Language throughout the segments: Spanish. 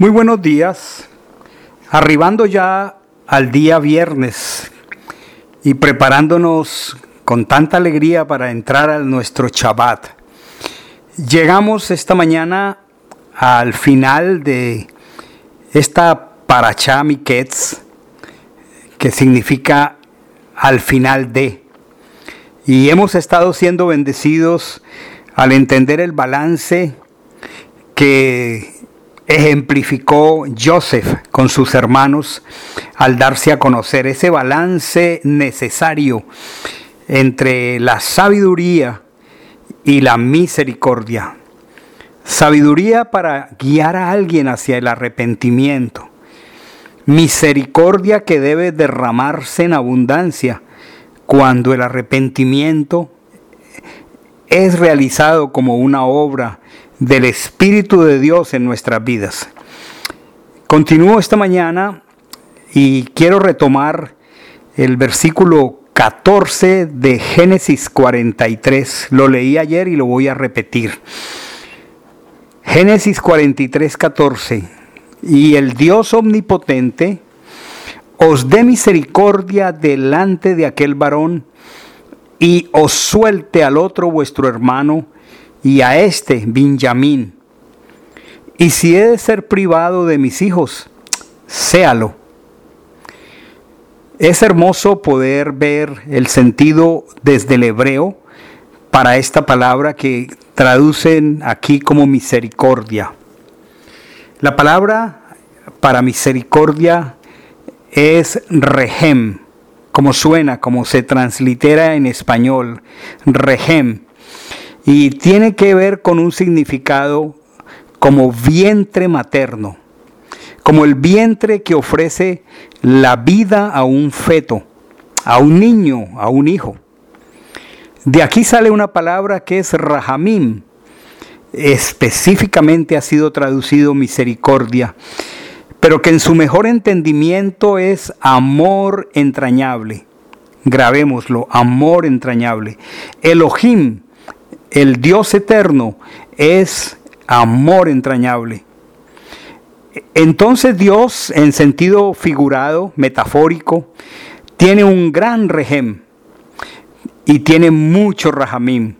Muy buenos días. Arribando ya al día viernes y preparándonos con tanta alegría para entrar a nuestro Shabbat. Llegamos esta mañana al final de esta Parachá Miketz, que significa al final de. Y hemos estado siendo bendecidos al entender el balance que ejemplificó Joseph con sus hermanos al darse a conocer ese balance necesario entre la sabiduría y la misericordia. Sabiduría para guiar a alguien hacia el arrepentimiento. Misericordia que debe derramarse en abundancia cuando el arrepentimiento es realizado como una obra del Espíritu de Dios en nuestras vidas. Continúo esta mañana y quiero retomar el versículo 14 de Génesis 43. Lo leí ayer y lo voy a repetir. Génesis 43, 14. Y el Dios omnipotente os dé misericordia delante de aquel varón y os suelte al otro vuestro hermano y a este Benjamín. Y si he de ser privado de mis hijos, séalo. Es hermoso poder ver el sentido desde el hebreo para esta palabra que traducen aquí como misericordia. La palabra para misericordia es rehem, como suena, como se translitera en español, rehem, y tiene que ver con un significado como vientre materno, como el vientre que ofrece la vida a un feto, a un niño, a un hijo. De aquí sale una palabra que es rahamim, específicamente ha sido traducido misericordia, pero que en su mejor entendimiento es amor entrañable. Grabémoslo, amor entrañable. Elohim, el Dios eterno, es amor entrañable. Entonces Dios, en sentido figurado, metafórico, tiene un gran rejem y tiene mucho rajamim.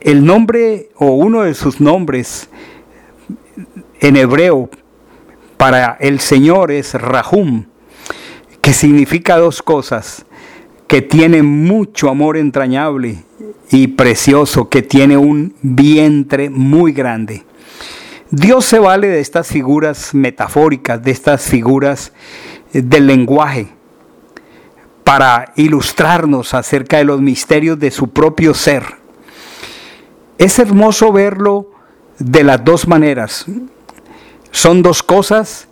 El nombre o uno de sus nombres en hebreo para el Señor es Rahum, que significa dos cosas, que tiene mucho amor entrañable y precioso, que tiene un vientre muy grande. Dios se vale de estas figuras metafóricas, de estas figuras del lenguaje, para ilustrarnos acerca de los misterios de su propio ser. Es hermoso verlo de las dos maneras. Son dos cosas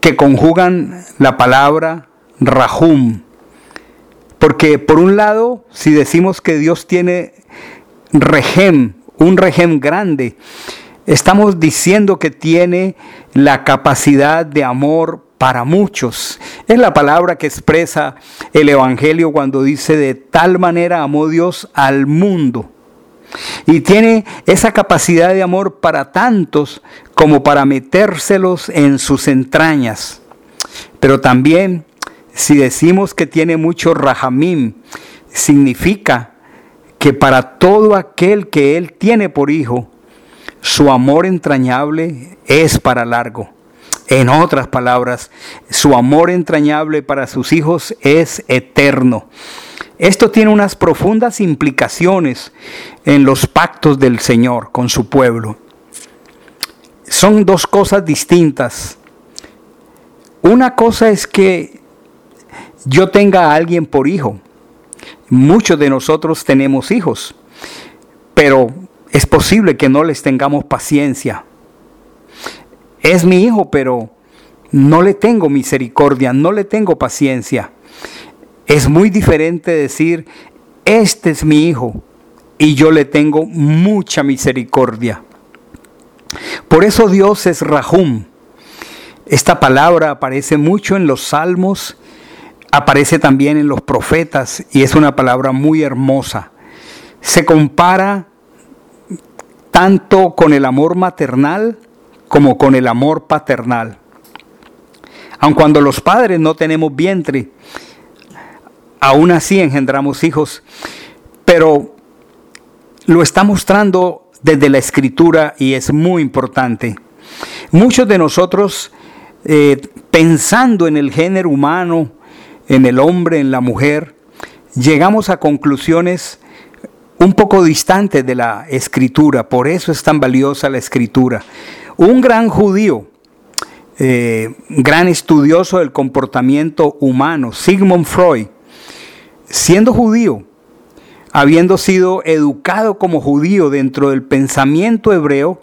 que conjugan la palabra Rahum. Porque por un lado, si decimos que Dios tiene regem, un regem grande, estamos diciendo que tiene la capacidad de amor para muchos. Es la palabra que expresa el Evangelio cuando dice de tal manera amó Dios al mundo y tiene esa capacidad de amor para tantos como para metérselos en sus entrañas. Pero también, si decimos que tiene mucho rajamim, significa que para todo aquel que Él tiene por hijo, su amor entrañable es para largo. En otras palabras, su amor entrañable para sus hijos es eterno. Esto tiene unas profundas implicaciones en los pactos del Señor con su pueblo. Son dos cosas distintas. Una cosa es que yo tenga a alguien por hijo. Muchos de nosotros tenemos hijos, pero es posible que no les tengamos paciencia. Es mi hijo, pero no le tengo misericordia, no le tengo paciencia. Es muy diferente decir, este es mi hijo y yo le tengo mucha misericordia. Por eso Dios es Rahum. Esta palabra aparece mucho en los salmos, aparece también en los profetas y es una palabra muy hermosa. Se compara tanto con el amor maternal como con el amor paternal. Aun cuando los padres no tenemos vientre, aún así engendramos hijos, pero lo está mostrando desde la escritura y es muy importante. Muchos de nosotros, eh, pensando en el género humano, en el hombre, en la mujer, llegamos a conclusiones un poco distantes de la escritura, por eso es tan valiosa la escritura. Un gran judío, eh, gran estudioso del comportamiento humano, Sigmund Freud, siendo judío, habiendo sido educado como judío dentro del pensamiento hebreo,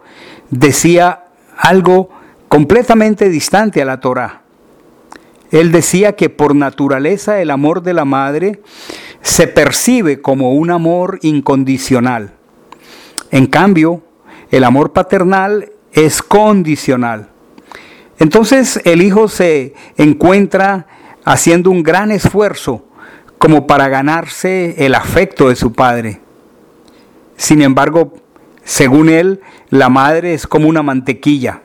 decía algo completamente distante a la Torá. Él decía que por naturaleza el amor de la madre se percibe como un amor incondicional. En cambio, el amor paternal es condicional. Entonces el hijo se encuentra haciendo un gran esfuerzo como para ganarse el afecto de su padre. Sin embargo, según él, la madre es como una mantequilla,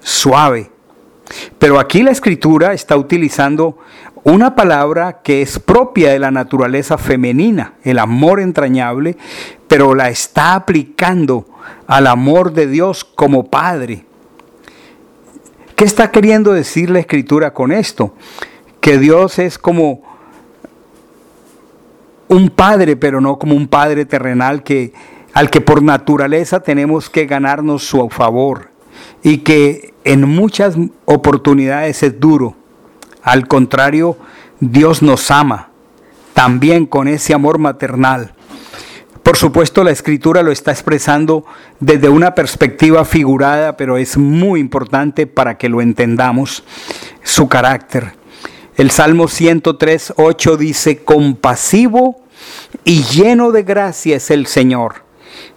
suave. Pero aquí la escritura está utilizando una palabra que es propia de la naturaleza femenina, el amor entrañable, pero la está aplicando al amor de Dios como Padre. ¿Qué está queriendo decir la escritura con esto? Que Dios es como un padre, pero no como un padre terrenal que al que por naturaleza tenemos que ganarnos su favor y que en muchas oportunidades es duro. Al contrario, Dios nos ama también con ese amor maternal. Por supuesto, la escritura lo está expresando desde una perspectiva figurada, pero es muy importante para que lo entendamos, su carácter. El Salmo 103, 8 dice, compasivo y lleno de gracia es el Señor,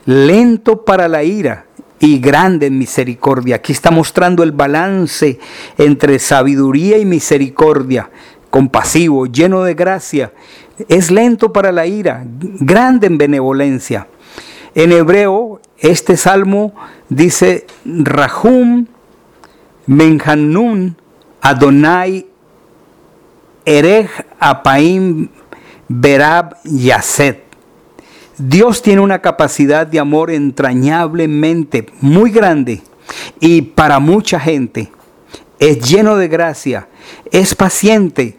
lento para la ira y grande en misericordia. Aquí está mostrando el balance entre sabiduría y misericordia, compasivo, lleno de gracia es lento para la ira, grande en benevolencia. En hebreo, este salmo dice, Rahum Menhanun Adonai Erej Apaim Berab Yaset. Dios tiene una capacidad de amor entrañablemente muy grande y para mucha gente. Es lleno de gracia, es paciente,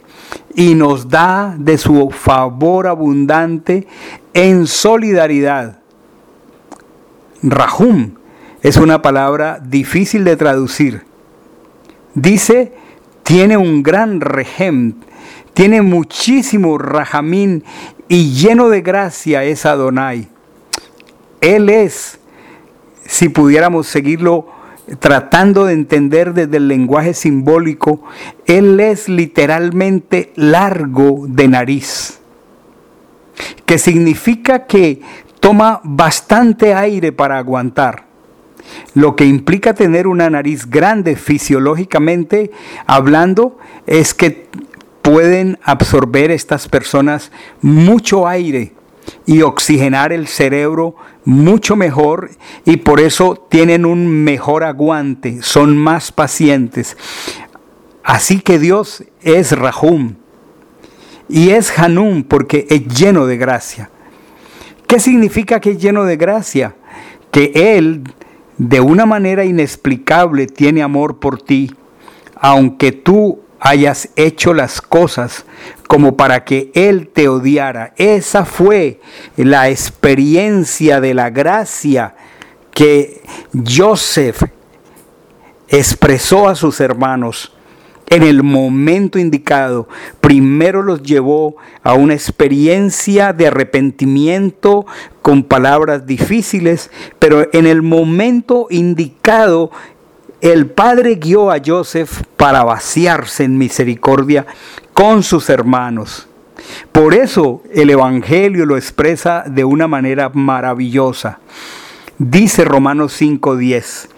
y nos da de su favor abundante en solidaridad. Rahum es una palabra difícil de traducir. Dice, tiene un gran rejem, tiene muchísimo rajamín y lleno de gracia es Adonai. Él es, si pudiéramos seguirlo tratando de entender desde el lenguaje simbólico, Él es literalmente largo de nariz, que significa que toma bastante aire para aguantar, lo que implica tener una nariz grande fisiológicamente hablando es que pueden absorber estas personas mucho aire y oxigenar el cerebro mucho mejor y por eso tienen un mejor aguante, son más pacientes. Así que Dios es Rahum y es Hanum porque es lleno de gracia. ¿Qué significa que es lleno de gracia? Que Él de una manera inexplicable tiene amor por ti, aunque tú hayas hecho las cosas como para que Él te odiara. Esa fue la experiencia de la gracia que Joseph expresó a sus hermanos en el momento indicado. Primero los llevó a una experiencia de arrepentimiento con palabras difíciles, pero en el momento indicado el Padre guió a Joseph para vaciarse en misericordia con sus hermanos. Por eso el Evangelio lo expresa de una manera maravillosa. Dice Romanos 5:10,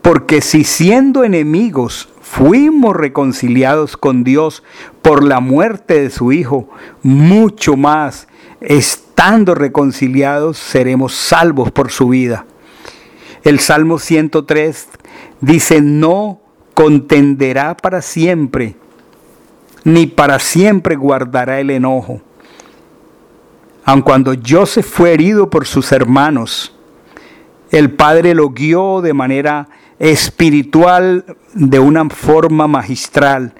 porque si siendo enemigos fuimos reconciliados con Dios por la muerte de su Hijo, mucho más, estando reconciliados, seremos salvos por su vida. El Salmo 103 dice, no contenderá para siempre, ni para siempre guardará el enojo. Aun cuando Joseph fue herido por sus hermanos, el Padre lo guió de manera espiritual, de una forma magistral,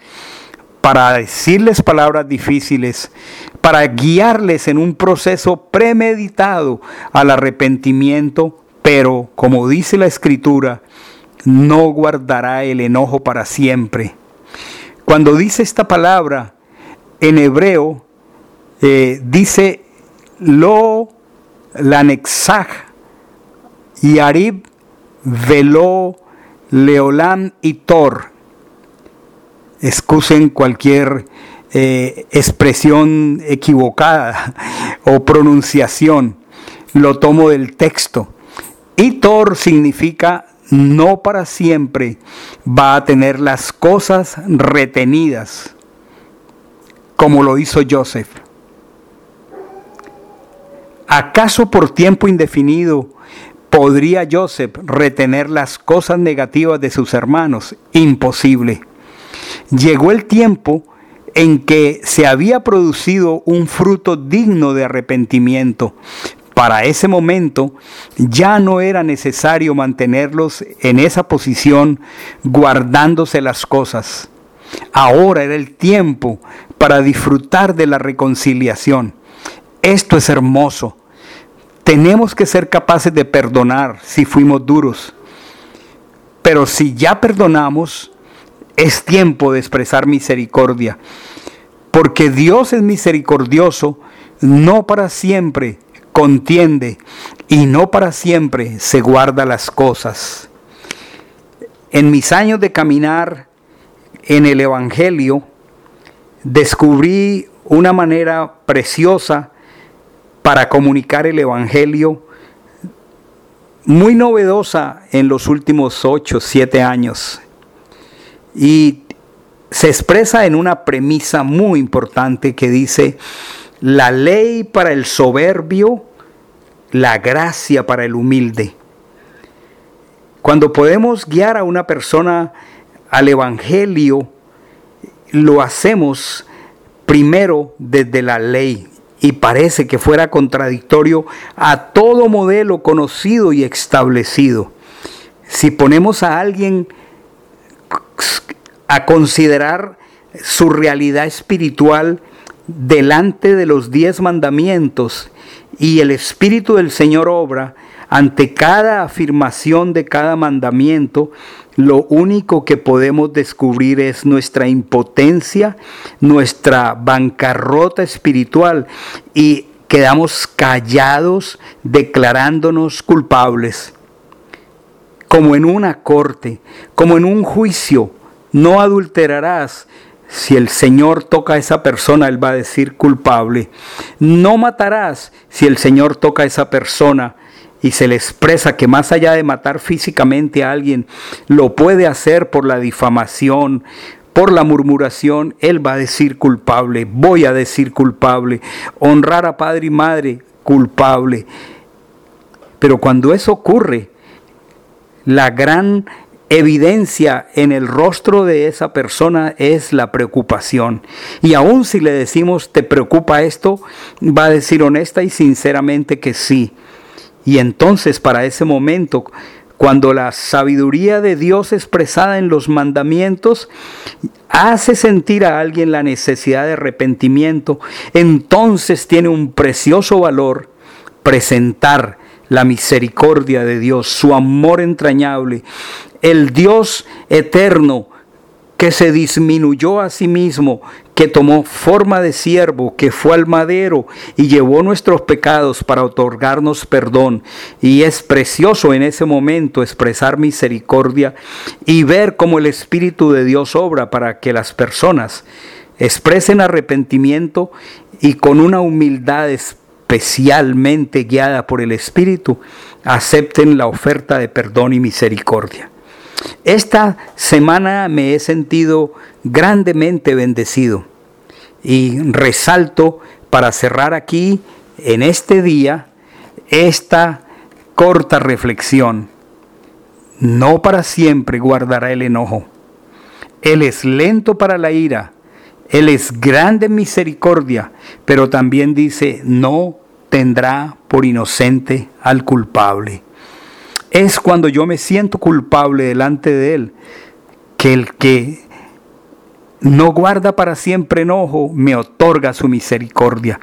para decirles palabras difíciles, para guiarles en un proceso premeditado al arrepentimiento, pero como dice la Escritura, no guardará el enojo para siempre. Cuando dice esta palabra en hebreo, eh, dice lo lanexaj y velo leolam y tor. Excusen cualquier eh, expresión equivocada o pronunciación. Lo tomo del texto. Y tor significa no para siempre va a tener las cosas retenidas, como lo hizo Joseph. ¿Acaso por tiempo indefinido podría Joseph retener las cosas negativas de sus hermanos? Imposible. Llegó el tiempo en que se había producido un fruto digno de arrepentimiento, para ese momento ya no era necesario mantenerlos en esa posición guardándose las cosas. Ahora era el tiempo para disfrutar de la reconciliación. Esto es hermoso. Tenemos que ser capaces de perdonar si fuimos duros. Pero si ya perdonamos, es tiempo de expresar misericordia. Porque Dios es misericordioso, no para siempre, contiende y no para siempre se guarda las cosas. En mis años de caminar en el Evangelio, descubrí una manera preciosa para comunicar el Evangelio, muy novedosa en los últimos ocho, siete años. Y se expresa en una premisa muy importante que dice, la ley para el soberbio, la gracia para el humilde. Cuando podemos guiar a una persona al Evangelio, lo hacemos primero desde la ley y parece que fuera contradictorio a todo modelo conocido y establecido. Si ponemos a alguien a considerar su realidad espiritual, delante de los diez mandamientos y el Espíritu del Señor obra ante cada afirmación de cada mandamiento, lo único que podemos descubrir es nuestra impotencia, nuestra bancarrota espiritual y quedamos callados declarándonos culpables. Como en una corte, como en un juicio, no adulterarás, si el Señor toca a esa persona, Él va a decir culpable. No matarás si el Señor toca a esa persona y se le expresa que más allá de matar físicamente a alguien, lo puede hacer por la difamación, por la murmuración, Él va a decir culpable, voy a decir culpable, honrar a padre y madre, culpable. Pero cuando eso ocurre, la gran evidencia en el rostro de esa persona es la preocupación. Y aun si le decimos, ¿te preocupa esto? Va a decir honesta y sinceramente que sí. Y entonces para ese momento, cuando la sabiduría de Dios expresada en los mandamientos hace sentir a alguien la necesidad de arrepentimiento, entonces tiene un precioso valor presentar la misericordia de Dios, su amor entrañable, el Dios eterno que se disminuyó a sí mismo, que tomó forma de siervo, que fue al madero y llevó nuestros pecados para otorgarnos perdón. Y es precioso en ese momento expresar misericordia y ver cómo el Espíritu de Dios obra para que las personas expresen arrepentimiento y con una humildad especialmente guiada por el Espíritu, acepten la oferta de perdón y misericordia. Esta semana me he sentido grandemente bendecido y resalto para cerrar aquí en este día esta corta reflexión. no para siempre guardará el enojo. Él es lento para la ira, Él es grande en misericordia, pero también dice, no tendrá por inocente al culpable. Es cuando yo me siento culpable delante de Él que el que no guarda para siempre enojo me otorga su misericordia.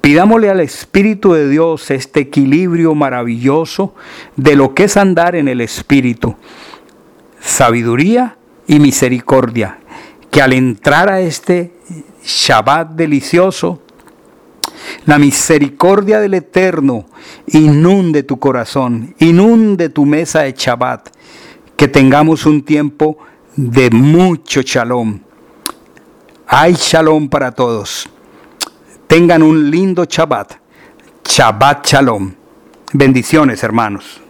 Pidámosle al Espíritu de Dios este equilibrio maravilloso de lo que es andar en el Espíritu. Sabiduría y misericordia. Que al entrar a este Shabbat delicioso, la misericordia del Eterno inunde tu corazón, inunde tu mesa de Shabbat. Que tengamos un tiempo de mucho shalom. Hay shalom para todos. Tengan un lindo Shabbat. Shabbat Shalom. Bendiciones, hermanos.